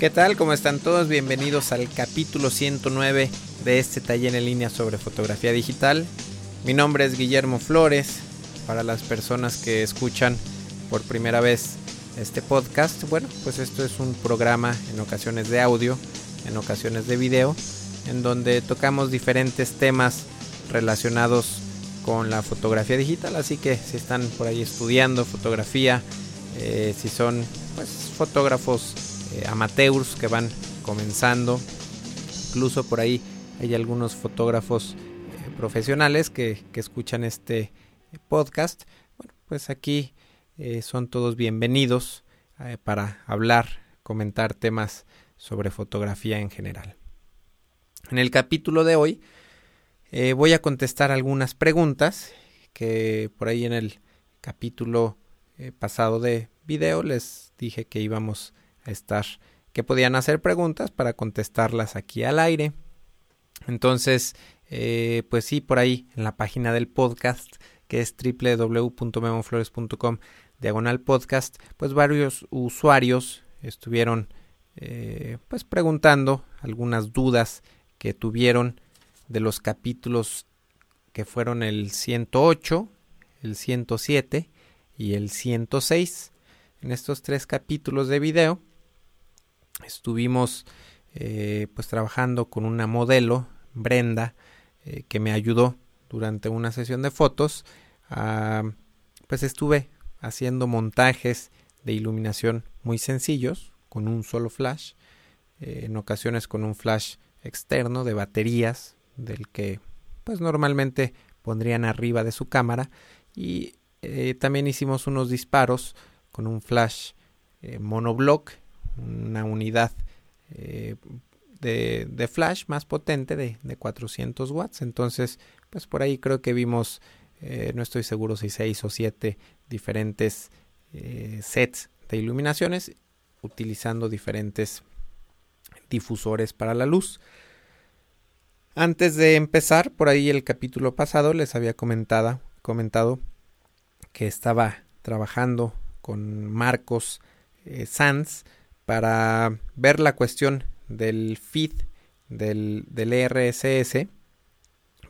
¿Qué tal? ¿Cómo están todos? Bienvenidos al capítulo 109 de este taller en línea sobre fotografía digital. Mi nombre es Guillermo Flores. Para las personas que escuchan por primera vez este podcast, bueno, pues esto es un programa en ocasiones de audio, en ocasiones de video, en donde tocamos diferentes temas relacionados con la fotografía digital. Así que si están por ahí estudiando fotografía, eh, si son pues, fotógrafos eh, amateurs que van comenzando, incluso por ahí hay algunos fotógrafos eh, profesionales que, escuchan este podcast. Bueno, pues aquí son todos bienvenidos para hablar, comentar temas sobre fotografía en general. En el capítulo de hoy eh, voy a contestar algunas preguntas que por ahí en el capítulo eh, pasado de video les dije que íbamos estar, que podían hacer preguntas para contestarlas aquí al aire. Entonces, eh, pues sí, por ahí en la página del podcast que es www.memoflores.com diagonal podcast, pues varios usuarios estuvieron pues preguntando algunas dudas que tuvieron de los capítulos que fueron el 108, el 107 y el 106. En estos tres capítulos de video estuvimos eh, pues trabajando con una modelo, Brenda, eh, que me ayudó durante una sesión de fotos. pues estuve haciendo montajes de iluminación muy sencillos con un solo flash, eh, en ocasiones con un flash externo de baterías del que pues normalmente pondrían arriba de su cámara y también hicimos unos disparos con un flash monoblock una unidad eh, de, flash más potente de, de, 400 watts. Entonces pues por ahí creo que vimos no estoy seguro si seis o siete diferentes sets de iluminaciones utilizando diferentes difusores para la luz. Antes de empezar, por ahí el capítulo pasado les había comentado, comentado que estaba trabajando con Marcos eh, Sanz para ver la cuestión del feed del, del RSS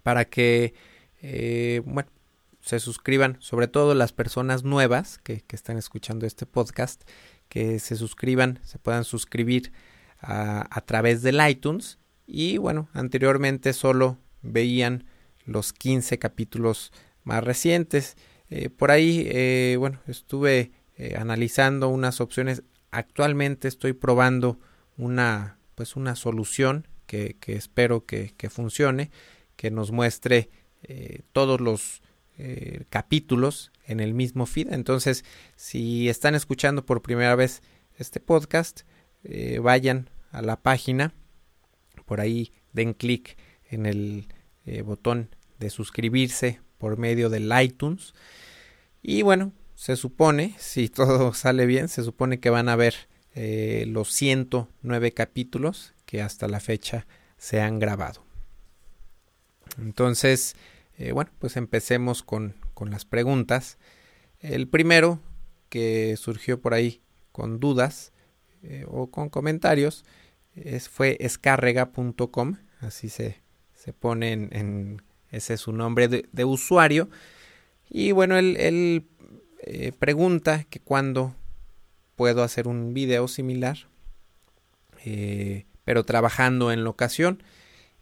para que eh, bueno, se suscriban, sobre todo las personas nuevas que, que, están escuchando este podcast, que se suscriban, se puedan suscribir a, través del iTunes y bueno, anteriormente solo veían los 15 capítulos más recientes. Eh, por ahí, eh, bueno, estuve analizando unas opciones. Actualmente estoy probando una, pues una solución que, espero que, funcione, que nos muestre todos los capítulos en el mismo feed. Entonces, si están escuchando por primera vez este podcast, vayan a la página por ahí den clic en el eh, botón de suscribirse por medio del iTunes. Y bueno, se supone, si todo sale bien, se supone que van a ver eh, los 109 capítulos que hasta la fecha se han grabado. Entonces, eh, bueno, pues empecemos con, con las preguntas. El primero que surgió por ahí con dudas o con comentarios es, fue escarrega.com, así se, se pone en, ese es su nombre de, usuario. Y bueno, él, eh, pregunta que cuándo puedo hacer un video similar, eh, pero trabajando en locación.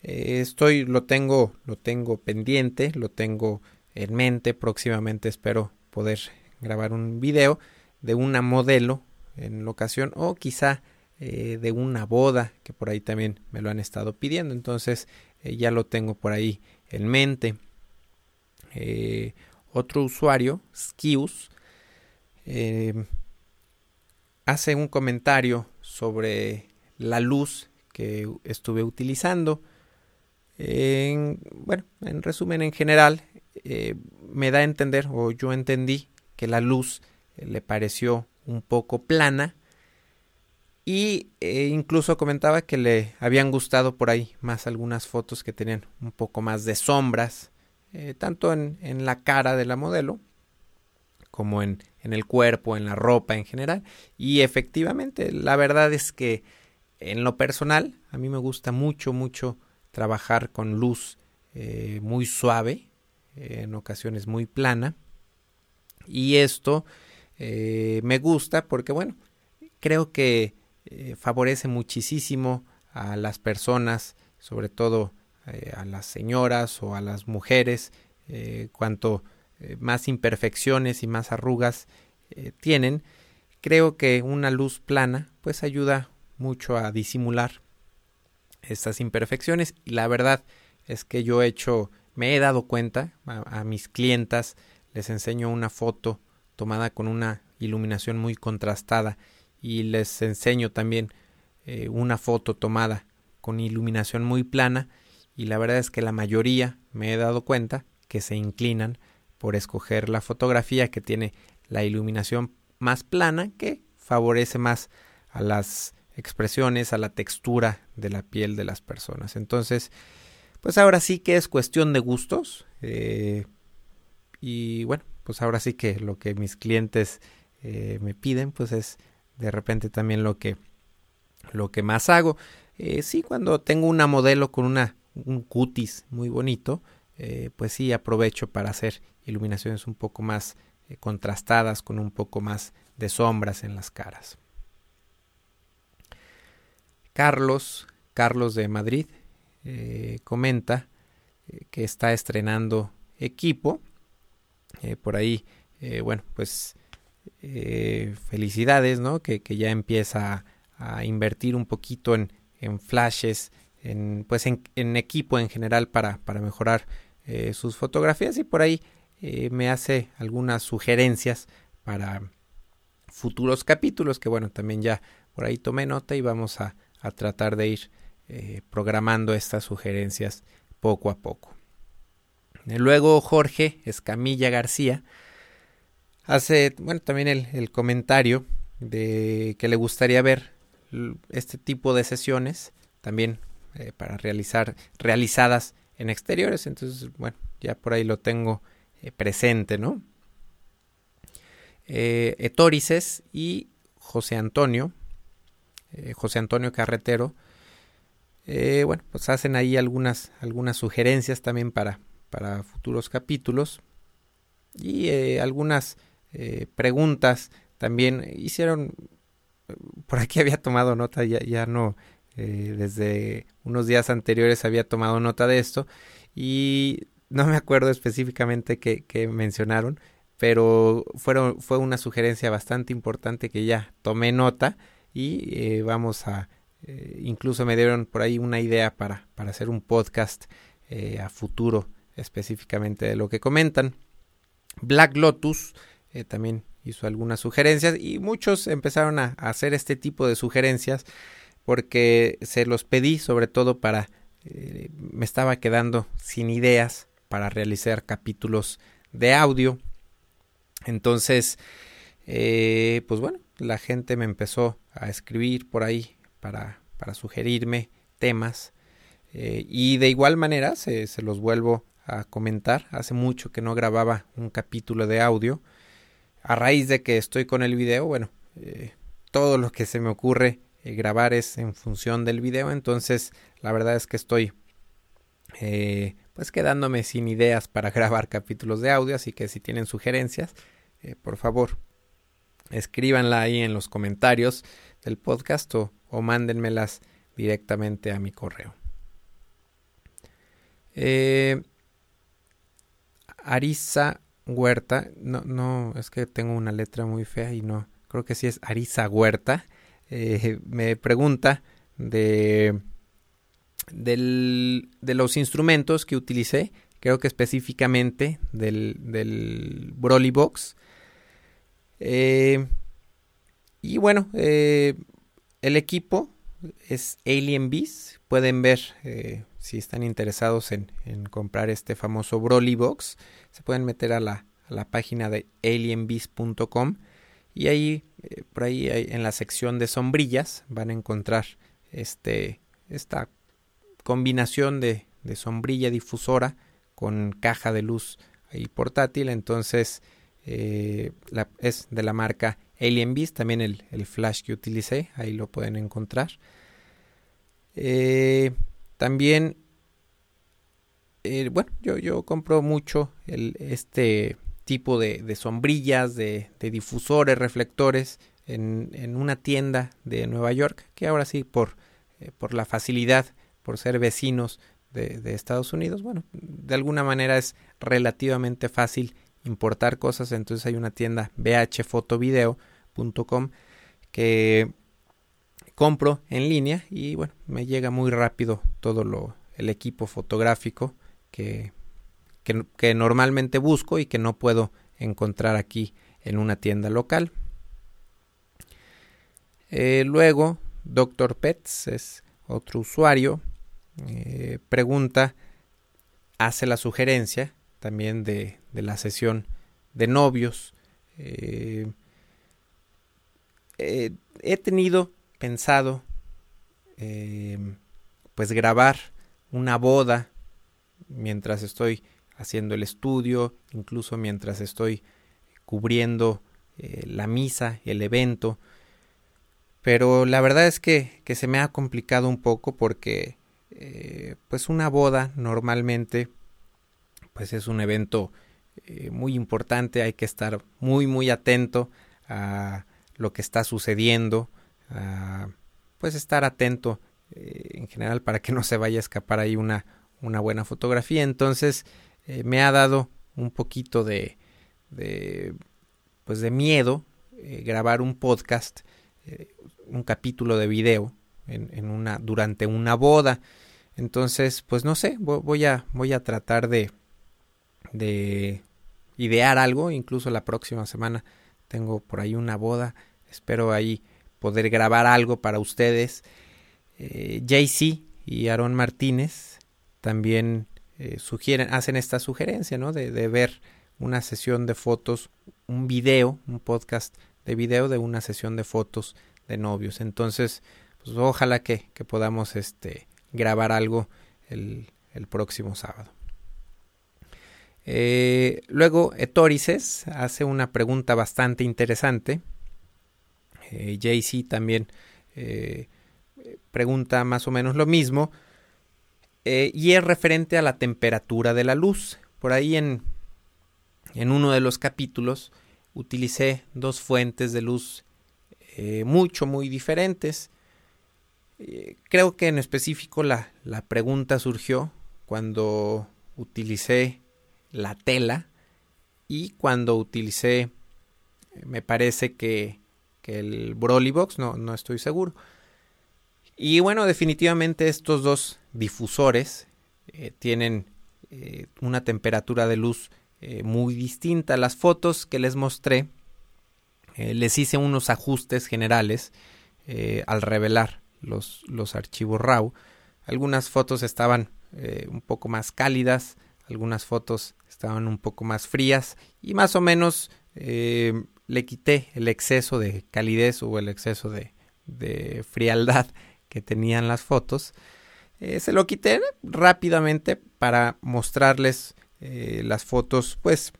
Eh, estoy, lo tengo, lo tengo pendiente, lo tengo en mente. Próximamente espero poder grabar un video de una modelo en locación o quizá de una boda, que por ahí también me lo han estado pidiendo. Entonces ya lo tengo por ahí en mente. Otro usuario, Skius, hace un comentario sobre la luz que estuve utilizando. En, bueno, en resumen, en general, me da a entender, o yo entendí, que la luz le pareció un poco plana y eh, incluso comentaba que le habían gustado por ahí más algunas fotos que tenían un poco más de sombras, eh, tanto en, la cara de la modelo como en, en, el cuerpo, en la ropa en general. Y efectivamente, la verdad es que en lo personal, a mí me gusta mucho, mucho trabajar con luz eh, muy suave, en ocasiones muy plana. Y esto eh, me gusta porque, bueno, creo que eh, favorece muchísimo a las personas, sobre todo a las señoras o a las mujeres, cuanto más imperfecciones y más arrugas tienen, creo que una luz plana pues ayuda mucho a disimular estas imperfecciones. Y la verdad es que yo he hecho, me he dado cuenta a, mis clientas, les enseño una foto tomada con una iluminación muy contrastada y les enseño también eh, una foto tomada con iluminación muy plana. Y la verdad es que la mayoría me he dado cuenta que se inclinan por escoger la fotografía que tiene la iluminación más plana que favorece más a las expresiones, a la textura de la piel de las personas. Entonces, pues ahora sí que es cuestión de gustos. Eh, y bueno, pues ahora sí que lo que mis clientes eh, me piden, pues es de repente también lo que, lo que más hago. Eh, sí, cuando tengo una modelo con una, un cutis muy bonito, pues sí aprovecho para hacer iluminaciones un poco más contrastadas, con un poco más de sombras en las caras. Carlos, Carlos de Madrid, eh, comenta eh, que está estrenando equipo. Eh, por ahí, bueno, pues felicidades, ¿no? Que, ya empieza a, invertir un poquito en, flashes, en, pues en, equipo en general para, para mejorar sus fotografías y por ahí me hace algunas sugerencias para futuros capítulos que bueno, también ya por ahí tomé nota y vamos a, a tratar de ir eh, programando estas sugerencias poco a poco. Luego Jorge Escamilla García hace, bueno, también el, comentario de que le gustaría ver este tipo de sesiones también eh, para realizar realizadas en exteriores. Entonces, bueno, ya por ahí lo tengo eh, presente, ¿no? Etorices y José Antonio eh, José Antonio Carretero, eh, bueno, pues hacen ahí algunas, algunas sugerencias también para, para futuros capítulos y eh, algunas preguntas también hicieron, por aquí había tomado nota, ya, ya no, desde unos días anteriores había tomado nota de esto y no me acuerdo específicamente qué, mencionaron, pero fueron, fue una sugerencia bastante importante que ya tomé nota y eh, vamos a eh, incluso me dieron por ahí una idea para, para hacer un podcast eh, a futuro específicamente de lo que comentan. Black Lotus también hizo algunas sugerencias y muchos empezaron a, hacer este tipo de sugerencias porque se los pedí sobre todo para me estaba quedando sin ideas para realizar capítulos de audio entonces pues bueno la gente me empezó a escribir por ahí para, para sugerirme temas. Eh, y de igual manera se, se, los vuelvo a comentar. Hace mucho que no grababa un capítulo de audio. A raíz de que estoy con el video, bueno, eh, todo lo que se me ocurre eh, grabar es en función del video. Entonces, la verdad es que estoy pues quedándome sin ideas para grabar capítulos de audio. Así que si tienen sugerencias, por favor, escríbanla ahí en los comentarios del podcast o, mándenmelas directamente a mi correo. Eh, Arisa Huerta, no, no, es que tengo una letra muy fea y no, creo que sí es Arisa Huerta, eh, me pregunta de, de los instrumentos que utilicé, creo que específicamente del, del Broly Box. Eh, y bueno, eh, el equipo es Alien Beast. Pueden ver eh, si están interesados en, comprar este famoso Broly Box. Se pueden meter a la, página de alienbeast.com y ahí, por ahí en la sección de sombrillas van a encontrar este, esta combinación de, sombrilla difusora con caja de luz ahí portátil. Entonces, eh, es de la marca Alien Beast, también el, flash que utilicé, ahí lo pueden encontrar. Eh, también, eh, bueno, yo, yo compro mucho este tipo de, sombrillas, de, difusores, reflectores en, en, una tienda de Nueva York, que ahora sí, por, por la facilidad, por ser vecinos de, Estados Unidos, bueno, de alguna manera es relativamente fácil importar cosas, entonces hay una tienda bhfotovideo.com que compro en línea y bueno, me llega muy rápido todo lo, el equipo fotográfico que, que, normalmente busco y que no puedo encontrar aquí en una tienda local. Eh, luego, Dr. Pets es otro usuario, eh, pregunta, hace la sugerencia también de, de la sesión de novios. Eh, he tenido pensado pues grabar una boda mientras estoy haciendo el estudio, incluso mientras estoy cubriendo eh, la misa, el evento. Pero la verdad es que, que, se me ha complicado un poco porque eh, pues una boda normalmente pues es un evento eh, muy importante, hay que estar muy muy atento a lo que está sucediendo, a, pues estar atento en general para que no se vaya a escapar ahí una, una buena fotografía. Entonces, eh, me ha dado un poquito de, de pues de miedo eh, grabar un podcast, eh, un capítulo de video en, una, durante una boda. Entonces, pues no sé, voy a, voy a tratar de, de idear algo, incluso la próxima semana tengo por ahí una boda, espero ahí poder grabar algo para ustedes. JC y Aaron Martínez también eh, sugieren, hacen esta sugerencia, ¿no? De, ver una sesión de fotos, un video, un podcast de video de una sesión de fotos de novios. Entonces, pues ojalá que, podamos este, grabar algo el, próximo sábado. Eh, luego, Etorices hace una pregunta bastante interesante. Eh, JC también pregunta más o menos lo mismo. Eh, y es referente a la temperatura de la luz. Por ahí en, en uno de los capítulos utilicé dos fuentes de luz eh, mucho, muy diferentes. Eh, creo que en específico la, la pregunta surgió cuando utilicé la tela y cuando utilicé, me parece que, que el Broly Box, no, no estoy seguro. Y bueno, definitivamente estos dos difusores eh, tienen eh, una temperatura de luz muy distinta. Las fotos que les mostré, les hice unos ajustes generales al revelar los, los, archivos RAW. Algunas fotos estaban un poco más cálidas, algunas fotos estaban un poco más frías y más o menos le quité el exceso de calidez o el exceso de, de frialdad que tenían las fotos. Eh, se lo quité rápidamente para mostrarles eh, las fotos pues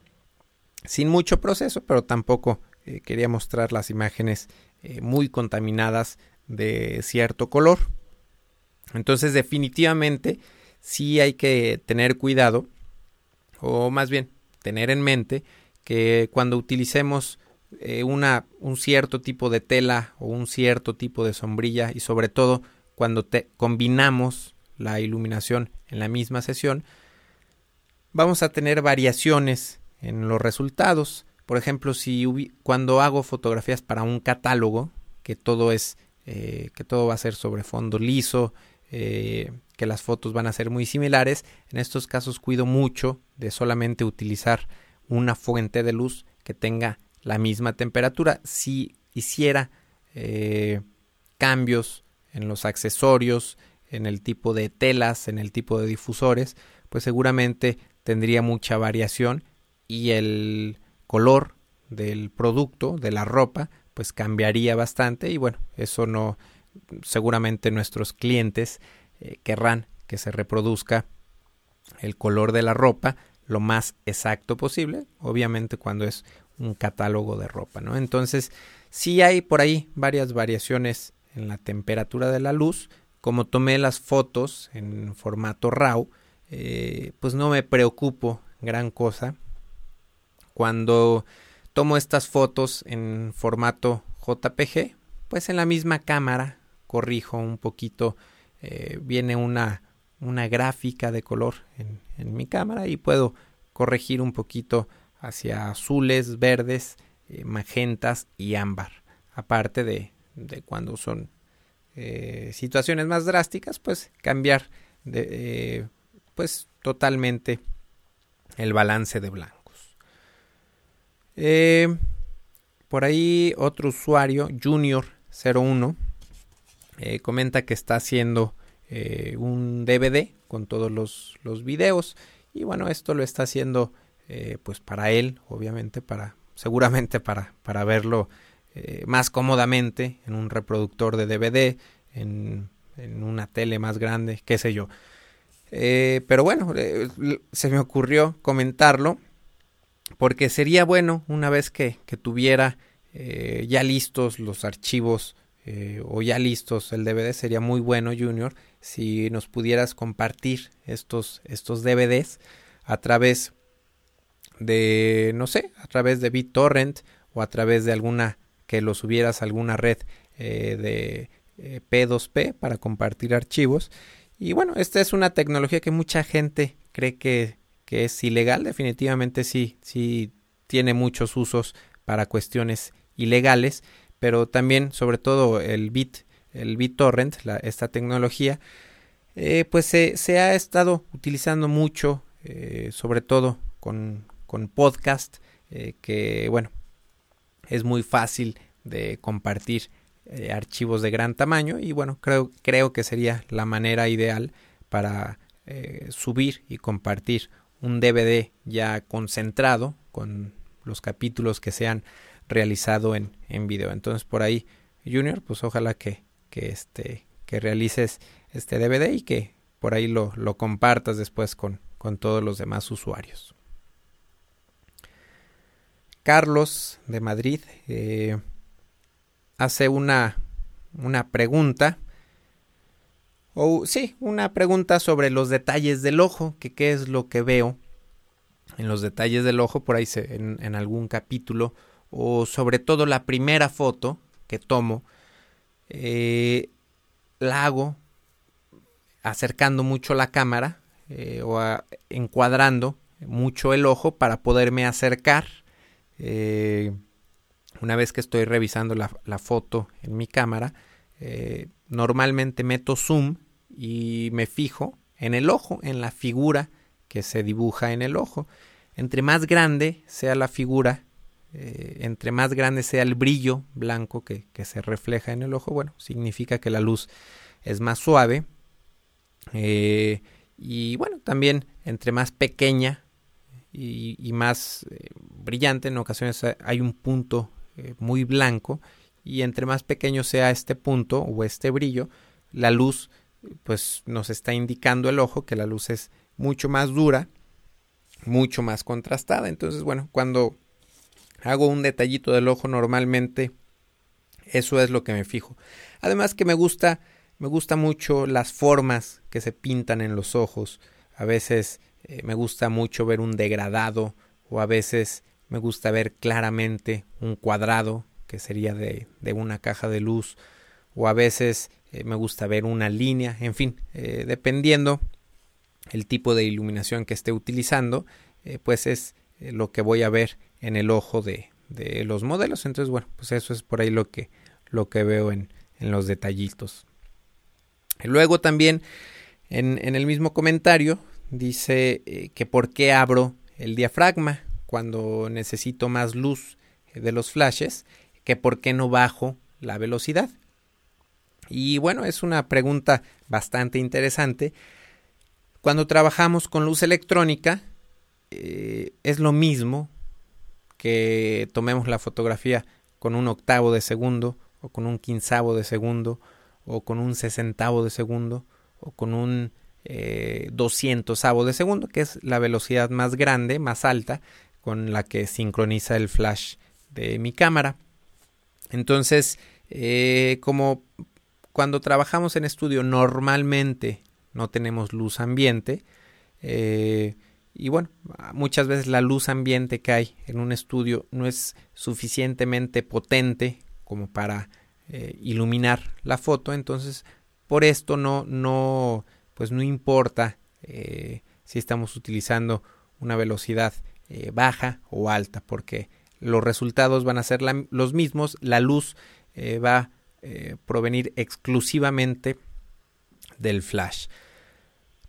sin mucho proceso, pero tampoco eh, quería mostrar las imágenes muy contaminadas de cierto color. Entonces definitivamente sí hay que tener cuidado o más bien tener en mente que cuando utilicemos eh, una, un cierto tipo de tela o un cierto tipo de sombrilla y sobre todo cuando te combinamos la iluminación en la misma sesión, vamos a tener variaciones en los resultados. Por ejemplo, si cuando hago fotografías para un catálogo, que todo es eh, que todo va a ser sobre fondo liso, eh, que las fotos van a ser muy similares, en estos casos cuido mucho de solamente utilizar una fuente de luz que tenga la misma temperatura. Si hiciera eh, cambios en los accesorios, en el tipo de telas, en el tipo de difusores, pues seguramente tendría mucha variación y el color del producto, de la ropa, pues cambiaría bastante y bueno, eso no, seguramente nuestros clientes eh, querrán que se reproduzca el color de la ropa lo más exacto posible, obviamente cuando es un catálogo de ropa, ¿no? Entonces, sí hay por ahí varias variaciones en la temperatura de la luz, como tomé las fotos en formato RAW, eh, pues no me preocupo gran cosa. Cuando tomo estas fotos en formato JPG, pues en la misma cámara corrijo un poquito, eh, viene una, una gráfica de color en, mi cámara y puedo corregir un poquito hacia azules, verdes, eh, magentas y ámbar. Aparte de, de cuando son eh, situaciones más drásticas, pues cambiar de, pues totalmente el balance de blancos. Eh, por ahí otro usuario, Junior01, eh, comenta que está haciendo eh, un DVD con todos los, los, videos y bueno, esto lo está haciendo eh, pues para él, obviamente, para seguramente para, para verlo más cómodamente en un reproductor de DVD, en, en una tele más grande, qué sé yo. pero bueno, se me ocurrió comentarlo porque sería bueno una vez que, que tuviera eh, ya listos los archivos eh, o ya listos el DVD, sería muy bueno, Junior, si nos pudieras compartir estos, estos DVDs a través de, no sé, a través de BitTorrent o a través de alguna, que los subieras a alguna red eh, de P2P para compartir archivos. Y bueno, esta es una tecnología que mucha gente cree que, que es ilegal, definitivamente sí, sí tiene muchos usos para cuestiones ilegales, pero también, sobre todo, el Bit, el BitTorrent, la, esta tecnología, eh, pues se, se, ha estado utilizando mucho, eh, sobre todo con, con podcast, eh, que bueno, es muy fácil de compartir archivos de gran tamaño y bueno, creo, creo que sería la manera ideal para subir y compartir un DVD ya concentrado con los capítulos que sean realizado en, en video. Entonces por ahí, Junior, pues ojalá que, que, este, que realices este DVD y que por ahí lo, lo compartas después con, con todos los demás usuarios. Carlos de Madrid eh, hace una, una pregunta. O sí, una pregunta sobre los detalles del ojo, que qué es lo que veo en los detalles del ojo, por ahí se, en, algún capítulo o sobre todo la primera foto que tomo, eh, la hago acercando mucho la cámara eh, o encuadrando mucho el ojo para poderme acercar. Eh, una vez que estoy revisando la, foto en mi cámara, normalmente meto zoom y me fijo en el ojo, en la figura que se dibuja en el ojo. Entre más grande sea la figura eh, entre más grande sea el brillo blanco que, que, se refleja en el ojo, bueno, significa que la luz es más suave. Eh, y bueno, también entre más pequeña y, más eh, brillante, en ocasiones hay un punto muy blanco. Y entre más pequeño sea este punto o este brillo, la luz pues nos está indicando el ojo que la luz es mucho más dura, mucho más contrastada. Entonces, bueno, cuando hago un detallito del ojo normalmente eso es lo que me fijo además que me gusta me gusta mucho las formas que se pintan en los ojos a veces eh, me gusta mucho ver un degradado o a veces me gusta ver claramente un cuadrado que sería de, de una caja de luz o a veces eh, me gusta ver una línea en fin eh, dependiendo el tipo de iluminación que esté utilizando eh, pues es lo que voy a ver en el ojo de, los modelos. Entonces, bueno, pues eso es por ahí lo que, veo en, los detallitos. Luego también en, el mismo comentario dice que por qué abro el diafragma cuando necesito más luz de los flashes, que por qué no bajo la velocidad. Y bueno, es una pregunta bastante interesante. Cuando trabajamos con luz electrónica, eh, es lo mismo que tomemos la fotografía con un octavo de segundo o con un quinzavo de segundo o con un sesentavo de segundo o con un eh, doscientosavo de segundo que es la velocidad más grande más alta con la que sincroniza el flash de mi cámara entonces eh, como cuando trabajamos en estudio normalmente no tenemos luz ambiente. Eh, y bueno, muchas veces la luz ambiente que hay en un estudio no es suficientemente potente como para eh, iluminar la foto. Entonces, por esto no, no, pues no importa eh, si estamos utilizando una velocidad baja o alta, porque los resultados van a ser los mismos. La luz va a provenir exclusivamente del flash.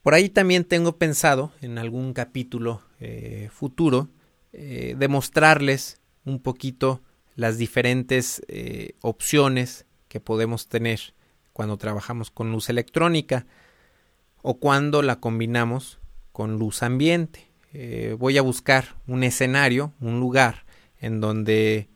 Por ahí también tengo pensado en algún capítulo eh, futuro eh, demostrarles un poquito las diferentes eh, opciones que podemos tener cuando trabajamos con luz electrónica o cuando la combinamos con luz ambiente. voy a buscar un escenario, un lugar en donde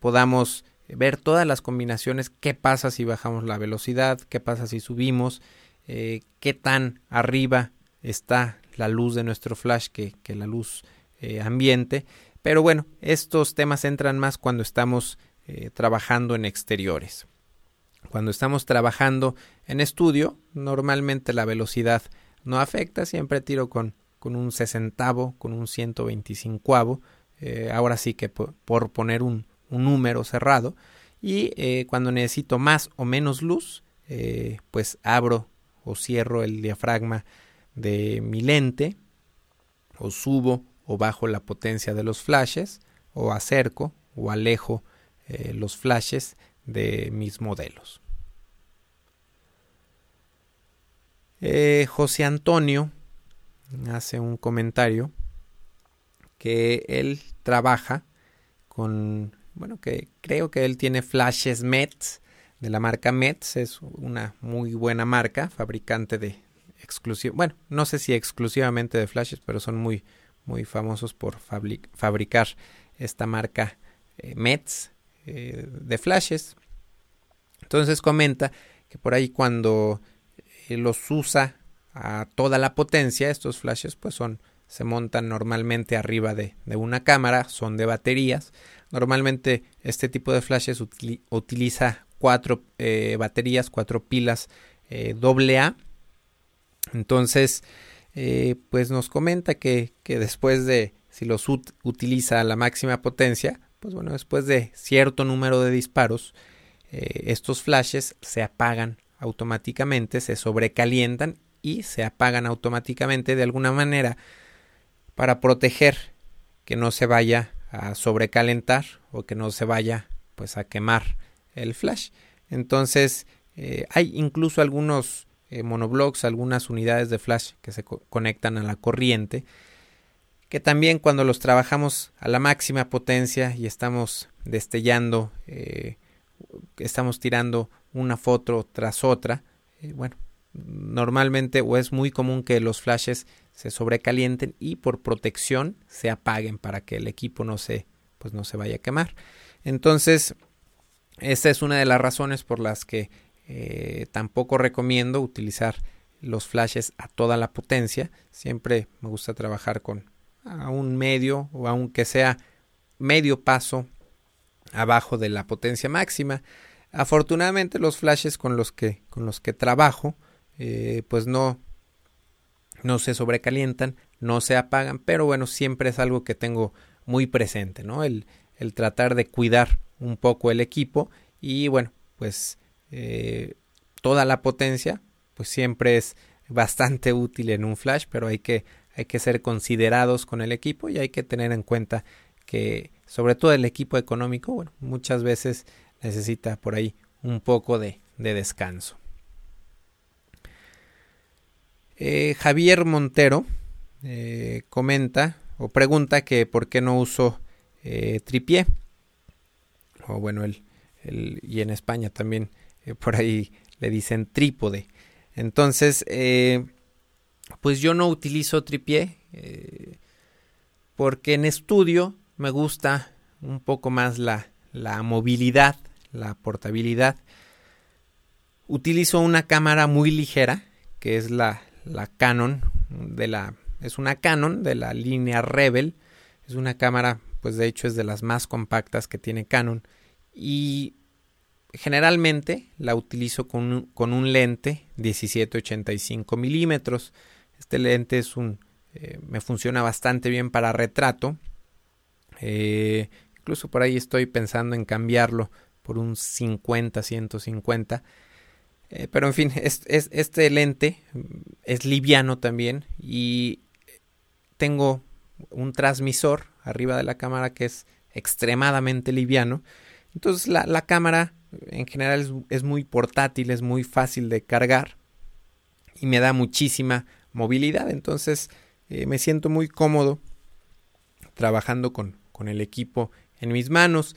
podamos ver todas las combinaciones, qué pasa si bajamos la velocidad, qué pasa si subimos, eh, qué tan arriba está la luz de nuestro flash que, la luz eh, ambiente. Pero bueno, estos temas entran más cuando estamos eh, trabajando en exteriores. Cuando estamos trabajando en estudio, normalmente la velocidad no afecta, siempre tiro con, con un sesentavo, con un 125 eh, ahora sí que por, poner un, un, número cerrado. Y cuando necesito más o menos luz, pues abro o cierro el diafragma de mi lente o subo o bajo la potencia de los flashes o acerco o alejo eh, los flashes de mis modelos. Eh, José Antonio hace un comentario que él trabaja con, bueno, que creo que él tiene flashes METS de la marca Metz. Es una muy buena marca, fabricante de exclusivo, bueno, no sé si exclusivamente de flashes, pero son muy, muy famosos por fabricar esta marca eh, Metz eh, de flashes. Entonces comenta que por ahí cuando eh, los usa a toda la potencia, estos flashes pues son se montan normalmente arriba de, de una cámara, son de baterías. Normalmente este tipo de flashes utiliza cuatro eh, baterías, cuatro pilas eh, AA. Entonces, eh, pues nos comenta que, que, después de, si los utiliza a la máxima potencia, pues bueno, después de cierto número de disparos, estos flashes se apagan automáticamente, se sobrecalientan y se apagan automáticamente de alguna manera para proteger que no se vaya a sobrecalentar o que no se vaya pues a quemar el flash. Entonces, eh, hay incluso algunos eh, monoblocks, algunas unidades de flash que se conectan a la corriente, que también cuando los trabajamos a la máxima potencia y estamos destellando, eh, estamos tirando una foto tras otra, bueno, normalmente o es muy común que los flashes se sobrecalienten y por protección se apaguen para que el equipo no se pues no se vaya a quemar. Entonces, esta es una de las razones por las que eh, tampoco recomiendo utilizar los flashes a toda la potencia. Siempre me gusta trabajar con a un medio o aunque sea medio paso abajo de la potencia máxima. Afortunadamente los flashes con los que, con los que trabajo eh, pues no, no se sobrecalientan, no se apagan, pero bueno, siempre es algo que tengo muy presente, ¿no? El, el tratar de cuidar un poco el equipo y bueno, pues eh, toda la potencia pues siempre es bastante útil en un flash, pero hay que, hay que ser considerados con el equipo y hay que tener en cuenta que sobre todo el equipo económico, bueno, muchas veces necesita por ahí un poco de, descanso. Eh, Javier Montero eh, comenta o pregunta que por qué no uso tripié o bueno, y en España también eh, por ahí le dicen trípode. Entonces, eh, pues yo no utilizo tripié eh, porque en estudio me gusta un poco más la, la movilidad, la portabilidad. Utilizo una cámara muy ligera, que es la, la Canon de la es una Canon de la línea Rebel. Es una cámara, pues de hecho es de las más compactas que tiene Canon y generalmente la utilizo con un, con un lente 1785 milímetros. Este lente es un, eh, me funciona bastante bien para retrato. Eh, incluso por ahí estoy pensando en cambiarlo por un 50, 150. Eh, pero en fin, es, este lente es liviano también y tengo un transmisor arriba de la cámara que es extremadamente liviano. Entonces la, la cámara en general es, muy portátil, es muy fácil de cargar y me da muchísima movilidad. Entonces eh, me siento muy cómodo trabajando con, con el equipo en mis manos.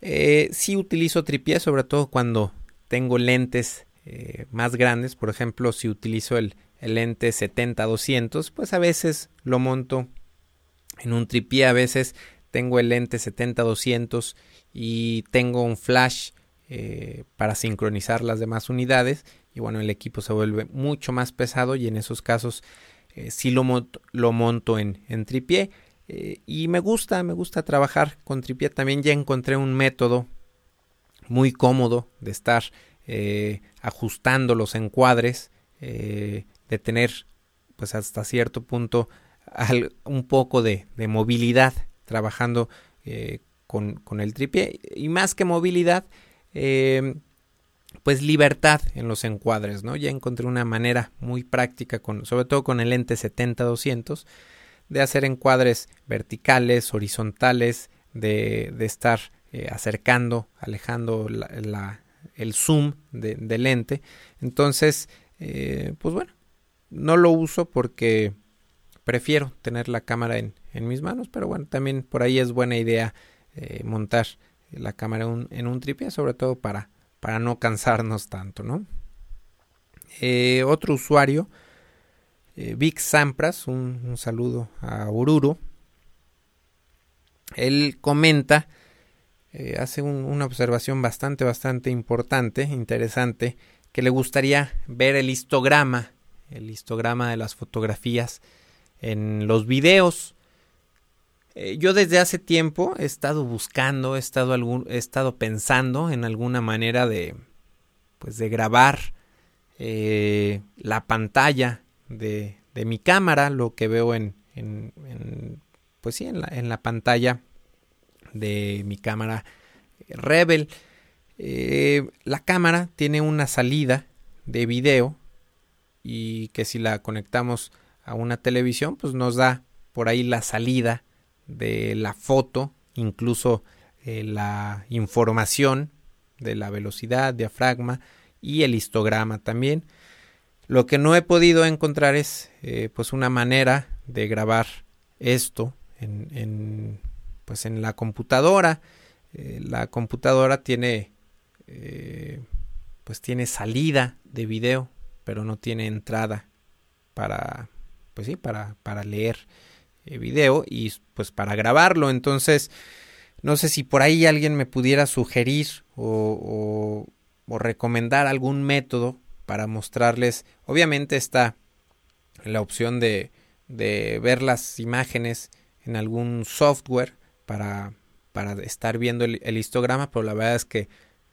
Eh, sí utilizo tripié, sobre todo cuando tengo lentes eh, más grandes. Por ejemplo, si utilizo el, el lente 70-200, pues a veces lo monto en un tripié, a veces tengo el lente 70-200 y tengo un flash eh, para sincronizar las demás unidades. Y bueno el equipo se vuelve mucho más pesado y en esos casos eh, sí lo, monto, lo monto en, en tripié. Eh, y me gusta me gusta trabajar con tripié. También ya encontré un método muy cómodo de estar ajustando los encuadres de tener pues hasta cierto punto un poco de, movilidad trabajando con, con, el tripié y más que movilidad Em, pues libertad en los encuadres, ¿no? Ya encontré una manera muy práctica, con, sobre todo con el lente 70-200, de hacer encuadres verticales, horizontales, de, de estar eh, acercando, alejando la, el zoom del lente. Entonces, eh, pues bueno, no lo uso porque prefiero tener la cámara en, mis manos, pero bueno, también por ahí es buena idea eh, montar la cámara en un tripié, sobre todo para, para no cansarnos tanto, ¿no? Eh, otro usuario, Vic Sampras, un, saludo a Ururu. Él comenta, eh, hace una observación bastante, bastante importante, interesante, que le gustaría ver el histograma, el histograma de las fotografías en los videos. Eh, yo desde hace tiempo he estado buscando, he estado, algún, he estado pensando en alguna manera de, pues de grabar eh, la pantalla de, de, mi cámara, lo que veo en, en, pues sí, en la, en la, pantalla de mi cámara Rebel. Eh, la cámara tiene una salida de video y que si la conectamos a una televisión, pues nos da por ahí la salida de la foto, incluso eh, la información de la velocidad, diafragma y el histograma también. Lo que no he podido encontrar es eh, pues una manera de grabar esto en, pues en la computadora. Eh, la computadora tiene pues tiene salida de video, pero no tiene entrada para pues sí, para, para leer eh, video y pues para grabarlo. Entonces, no sé si por ahí alguien me pudiera sugerir o, o, recomendar algún método para mostrarles. Obviamente está la opción de, de ver las imágenes en algún software para, para estar viendo el, histograma, pero la verdad es que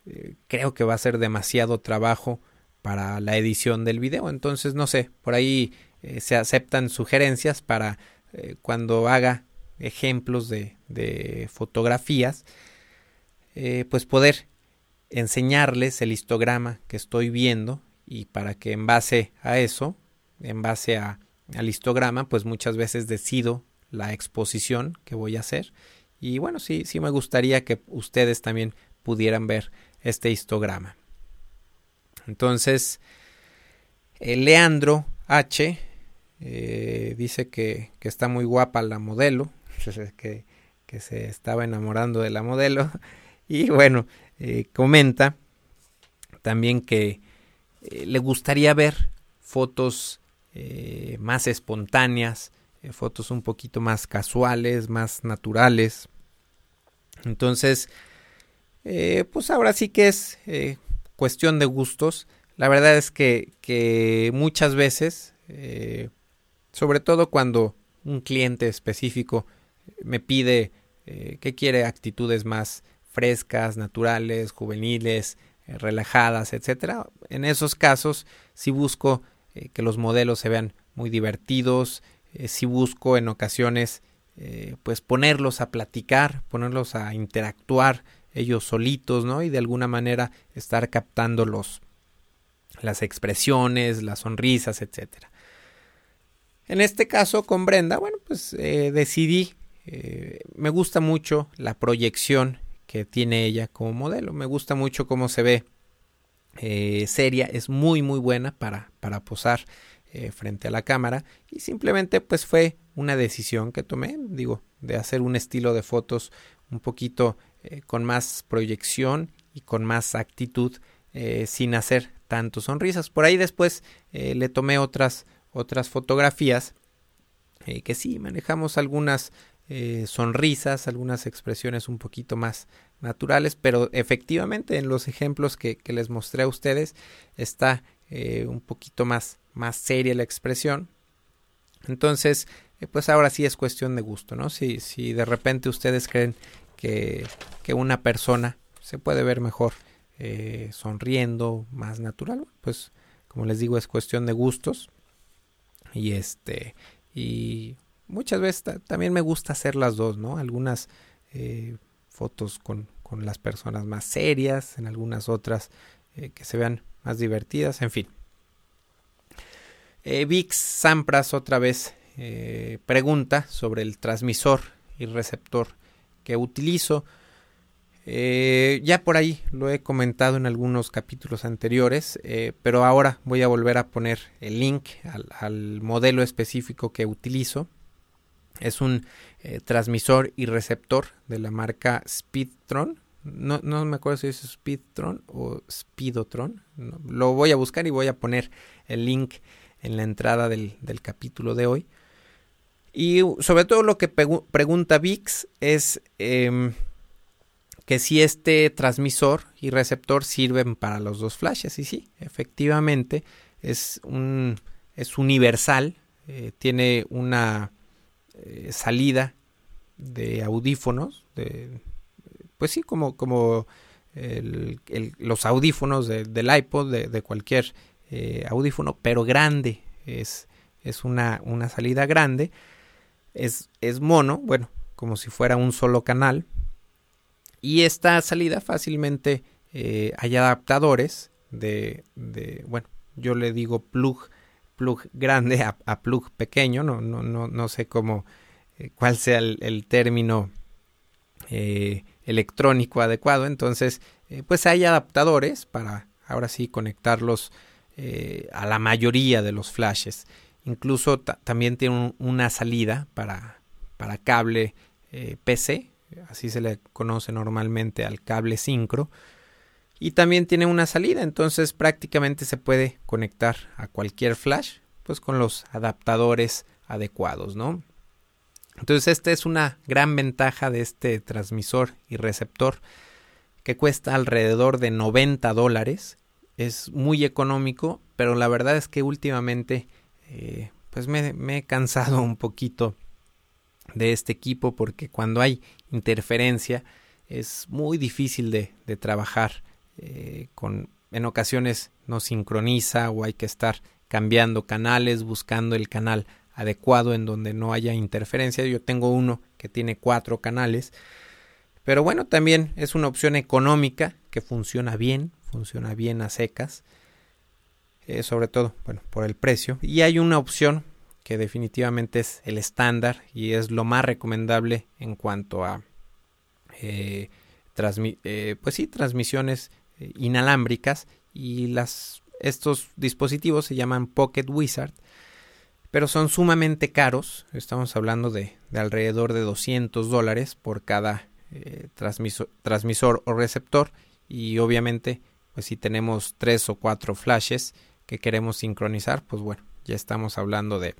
eh, creo que va a ser demasiado trabajo para la edición del video. Entonces, no sé, por ahí eh, se aceptan sugerencias para eh, cuando haga ejemplos de, de fotografías, pues poder enseñarles el histograma que estoy viendo y para que en base a eso, en base a, al histograma, pues muchas veces decido la exposición que voy a hacer. Y bueno, sí, sí me gustaría que ustedes también pudieran ver este histograma. Entonces, Leandro H eh, dice que, que, está muy guapa la modelo, que, que, se estaba enamorando de la modelo. Y bueno, eh, comenta también que eh, le gustaría ver fotos más espontáneas, fotos un poquito más casuales, más naturales. Entonces, pues ahora sí que es cuestión de gustos. La verdad es que, que muchas veces sobre todo cuando un cliente específico me pide eh, que quiere actitudes más frescas, naturales, juveniles, eh, relajadas, etcétera. En esos casos si busco eh, que los modelos se vean muy divertidos, si busco en ocasiones pues ponerlos a platicar, ponerlos a interactuar ellos solitos, ¿no? Y de alguna manera estar captando los, las expresiones, las sonrisas, etcétera. En este caso con Brenda, bueno, pues eh, decidí, eh, me gusta mucho la proyección que tiene ella como modelo, me gusta mucho cómo se ve eh, seria, es muy muy buena para, para posar frente a la cámara y simplemente pues fue una decisión que tomé, digo, de hacer un estilo de fotos un poquito con más proyección y con más actitud sin hacer tanto sonrisas. Por ahí después le tomé otras otras fotografías eh, que sí manejamos algunas eh, sonrisas, algunas expresiones un poquito más naturales, pero efectivamente en los ejemplos que, les mostré a ustedes está eh, un poquito más, más seria la expresión. Entonces, pues ahora sí es cuestión de gusto, ¿no? Si, si de repente ustedes creen que, que una persona se puede ver mejor sonriendo, más natural, pues como les digo es cuestión de gustos. Y este, y muchas veces también me gusta hacer las dos, ¿no? Algunas eh, fotos con, con, las personas más serias, en algunas otras eh, que se vean más divertidas, en fin. Eh, Vix Sampras otra vez pregunta sobre el transmisor y receptor que utilizo. Eh, ya por ahí lo he comentado en algunos capítulos anteriores, eh, pero ahora voy a volver a poner el link al, modelo específico que utilizo. Es un eh, transmisor y receptor de la marca Speedtron. No, no, me acuerdo si es Speedtron o Speedotron. lo voy a buscar y voy a poner el link en la entrada del, del capítulo de hoy. Y sobre todo lo que pregunta VIX es em, que si este transmisor y receptor sirven para los dos flashes. Y sí, efectivamente es, un, es universal, eh, tiene una eh, salida de audífonos, pues sí, como, como los audífonos del iPod, de, cualquier eh, audífono, pero grande, es, es una, una salida grande, es, es mono, bueno, como si fuera un solo canal, y esta salida fácilmente eh, hay adaptadores de, de, bueno, yo le digo plug, plug grande a, plug pequeño, no, no, no, no sé cómo, eh, cuál sea el, término electrónico adecuado. Entonces, pues hay adaptadores para ahora sí conectarlos a la mayoría de los flashes. Incluso también tiene una salida para, para cable PC, así se le conoce normalmente al cable sincro. Y también tiene una salida, entonces prácticamente se puede conectar a cualquier flash, pues con los adaptadores adecuados, ¿no? Entonces esta es una gran ventaja de este transmisor y receptor que cuesta alrededor de 90 dólares. Es muy económico, pero la verdad es que últimamente eh, pues me, me he cansado un poquito de este equipo porque cuando hay interferencia es muy difícil de, trabajar eh, con en ocasiones no sincroniza o hay que estar cambiando canales buscando el canal adecuado en donde no haya interferencia. Yo tengo uno que tiene cuatro canales pero bueno también es una opción económica que funciona bien funciona bien a secas eh, sobre todo bueno por el precio. Y hay una opción que definitivamente es el estándar y es lo más recomendable en cuanto a eh, eh, pues sí, transmisiones eh, inalámbricas. Y las, estos dispositivos se llaman Pocket Wizard pero son sumamente caros. Estamos hablando de, alrededor de 200 dólares por cada transmisor, transmisor o receptor. Y obviamente pues si tenemos tres o cuatro flashes que queremos sincronizar pues bueno ya estamos hablando de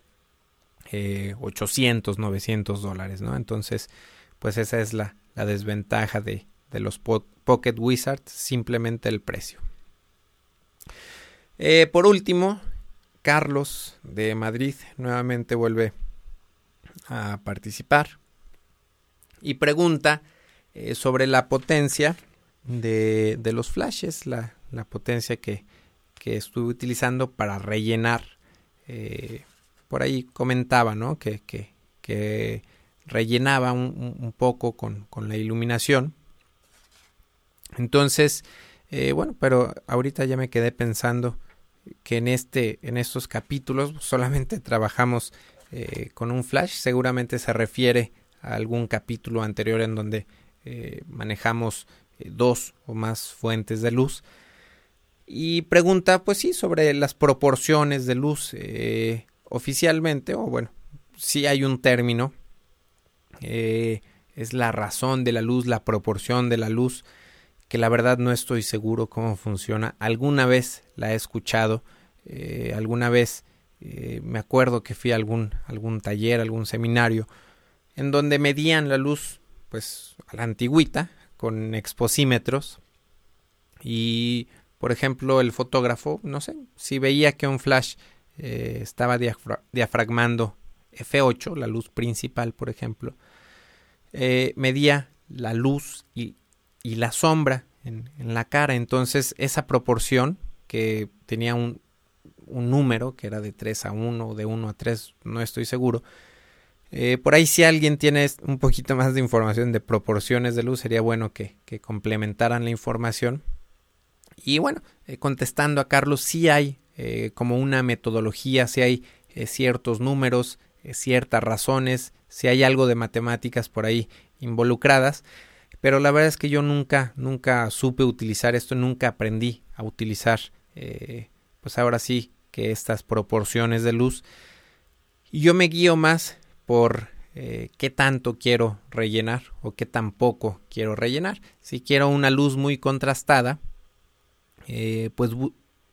800, eh, 900 dólares, ¿no? Entonces, pues esa es la, desventaja de, los Pocket Wizards, simplemente el precio. Eh, por último, Carlos de Madrid nuevamente vuelve a participar y pregunta sobre la potencia de, los flashes, la, potencia que, estuve utilizando para rellenar. por ahí comentaba, ¿no? Que, que, rellenaba un, poco con, con, la iluminación. Entonces, bueno, pero ahorita ya me quedé pensando que en este en estos capítulos solamente trabajamos eh, con un flash seguramente se refiere a algún capítulo anterior en donde eh, manejamos eh, dos o más fuentes de luz y pregunta pues sí sobre las proporciones de luz oficialmente o bueno si hay un término es la razón de la luz la proporción de la luz que la verdad no estoy seguro cómo funciona. Alguna vez la he escuchado, eh, alguna vez eh, me acuerdo que fui a algún, algún taller, algún seminario, en donde medían la luz, pues a la antigüita, con exposímetros. Y, por ejemplo, el fotógrafo, no sé, si veía que un flash eh, estaba diafragmando F8, la luz principal, por ejemplo, medía la luz y y la sombra en, la cara. Entonces esa proporción que tenía un, un, número que era de 3 a 1 o de 1 a 3, no estoy seguro. Eh, por ahí si alguien tiene un poquito más de información de proporciones de luz sería bueno que, complementaran la información. Y bueno, eh, contestando a Carlos, sí hay eh, como una metodología, sí hay ciertos números, ciertas razones, si hay algo de matemáticas por ahí involucradas. Pero la verdad es que yo nunca, nunca supe utilizar esto, nunca aprendí a utilizar, pues ahora sí, que estas proporciones de luz. Yo me guío más por eh, qué tanto quiero rellenar o qué tan poco quiero rellenar. Si quiero una luz muy contrastada, eh, pues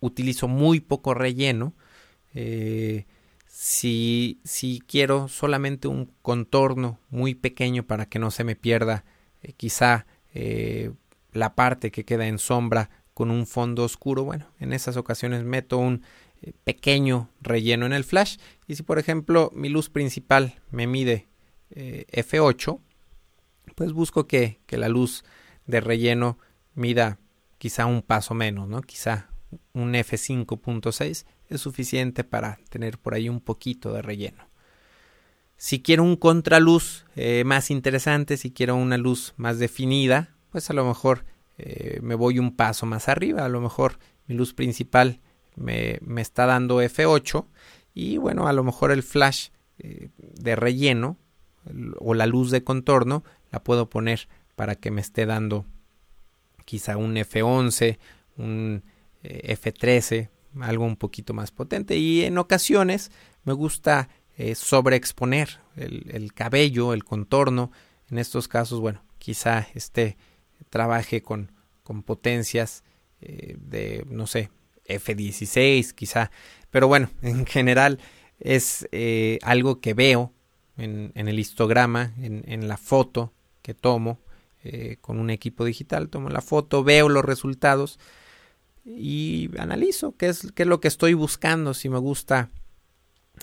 utilizo muy poco relleno. si, si quiero solamente un contorno muy pequeño para que no se me pierda eh, quizá eh, la parte que queda en sombra con un fondo oscuro, bueno, en esas ocasiones meto un eh, pequeño relleno en el flash y si por ejemplo mi luz principal me mide F8, pues busco que, que, la luz de relleno mida quizá un paso menos, ¿no? Quizá un F5.6 es suficiente para tener por ahí un poquito de relleno. Si quiero un contraluz eh, más interesante, si quiero una luz más definida, pues a lo mejor eh, me voy un paso más arriba. A lo mejor mi luz principal me, está dando F8 y bueno, a lo mejor el flash eh, de relleno o la luz de contorno la puedo poner para que me esté dando quizá un F11, un F13, algo un poquito más potente. Y en ocasiones me gusta eh, sobreexponer el, cabello, el contorno. En estos casos, bueno, quizá este trabaje con, con potencias eh, de, no sé, F16, quizá. Pero bueno, en general es eh, algo que veo en, el histograma, en, la foto que tomo con un equipo digital. Tomo la foto, veo los resultados y analizo qué es, qué es lo que estoy buscando, si me gusta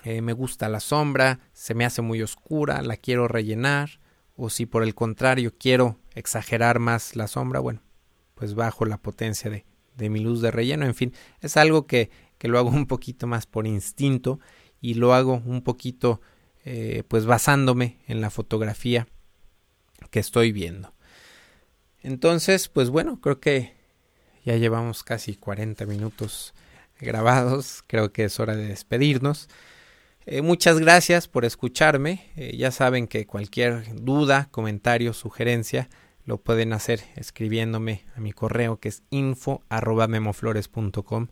eh, me gusta la sombra, se me hace muy oscura, la quiero rellenar, o si por el contrario quiero exagerar más la sombra, bueno, pues bajo la potencia de, de mi luz de relleno, en fin, es algo que, que, lo hago un poquito más por instinto y lo hago un poquito eh, pues basándome en la fotografía que estoy viendo. Entonces, pues bueno, creo que ya llevamos casi 40 minutos grabados, creo que es hora de despedirnos. Eh, muchas gracias por escucharme. Eh, ya saben que cualquier duda, comentario, sugerencia lo pueden hacer escribiéndome a mi correo que es info memoflores.com.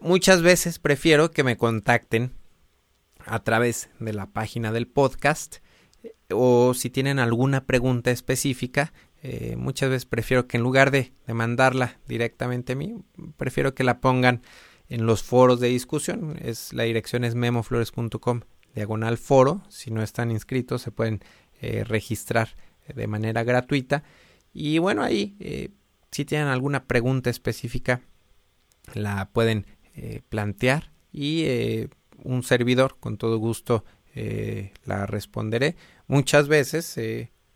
Muchas veces prefiero que me contacten a través de la página del podcast eh, o si tienen alguna pregunta específica, muchas veces prefiero que en lugar de, de mandarla directamente a mí, prefiero que la pongan en los foros de discusión. Es, la dirección es memoflores.com diagonal foro. Si no están inscritos se pueden eh, registrar de manera gratuita. Y bueno, ahí eh, si tienen alguna pregunta específica la pueden eh, plantear y un servidor con todo gusto la responderé. Muchas veces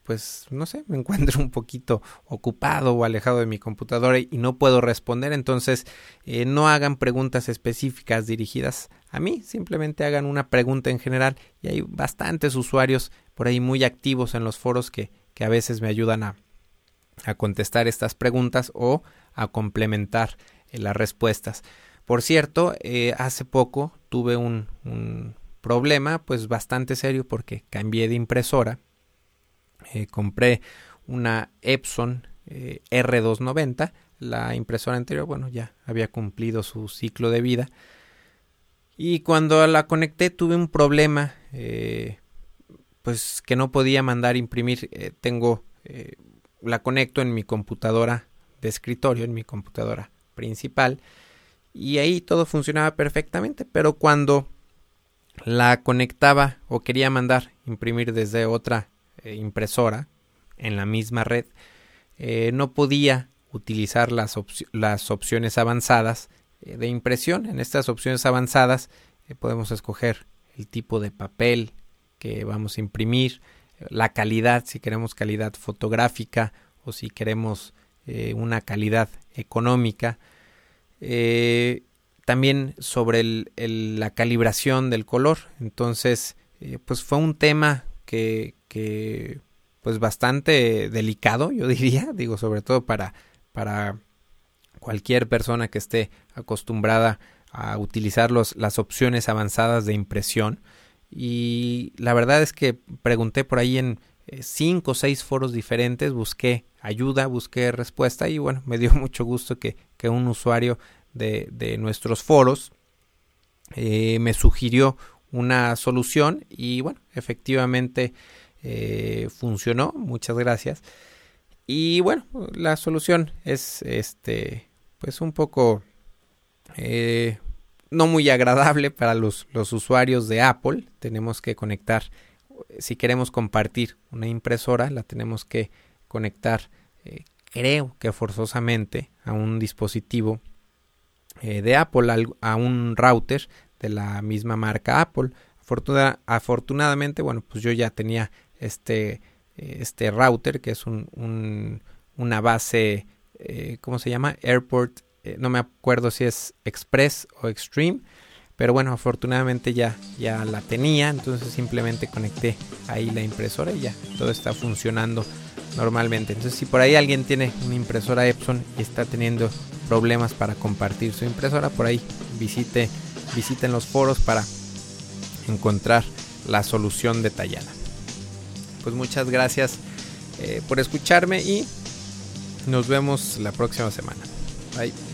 pues no sé, me encuentro un poquito ocupado o alejado de mi computadora y no puedo responder, entonces eh, no hagan preguntas específicas dirigidas a mí, simplemente hagan una pregunta en general y hay bastantes usuarios por ahí muy activos en los foros que, que a veces me ayudan a, a contestar estas preguntas o a complementar eh, las respuestas. Por cierto, eh, hace poco tuve un, problema pues bastante serio porque cambié de impresora. Eh, compré una Epson R290. La impresora anterior, bueno, ya había cumplido su ciclo de vida. Y cuando la conecté tuve un problema, pues que no podía mandar imprimir. tengo la conecto en mi computadora de escritorio, en mi computadora principal, y ahí todo funcionaba perfectamente, pero cuando la conectaba o quería mandar imprimir desde otra eh, impresora en la misma red, eh, no podía utilizar las, las opciones avanzadas eh, de impresión. En estas opciones avanzadas podemos escoger el tipo de papel que vamos a imprimir, la calidad, si queremos calidad fotográfica o si queremos eh, una calidad económica. Eh, también sobre la calibración del color. Entonces, eh, pues fue un tema que, que, pues bastante delicado, yo diría, digo, sobre todo para, para cualquier persona que esté acostumbrada a utilizar los, las opciones avanzadas de impresión. Y la verdad es que pregunté por ahí en cinco o seis foros diferentes, busqué ayuda, busqué respuesta y bueno, me dio mucho gusto que, que un usuario de, de nuestros foros eh, me sugirió una solución y bueno, efectivamente eh, funcionó, muchas gracias. Y bueno, la solución es este, pues un poco eh, no muy agradable para los, los usuarios de Apple. Tenemos que conectar, si queremos compartir una impresora, la tenemos que conectar, eh, creo que forzosamente, a un dispositivo eh, de Apple, a un router de la misma marca Apple. afortunadamente, bueno, pues yo ya tenía este, eh, este router que es un, una base, ¿cómo se llama? Airport, no me acuerdo si es Express o Extreme. Pero bueno, afortunadamente ya, ya la tenía, entonces simplemente conecté ahí la impresora y ya todo está funcionando normalmente. Entonces, si por ahí alguien tiene una impresora Epson y está teniendo problemas para compartir su impresora, por ahí visite, visiten los foros para encontrar la solución detallada. Pues muchas gracias eh, por escucharme y nos vemos la próxima semana. Bye.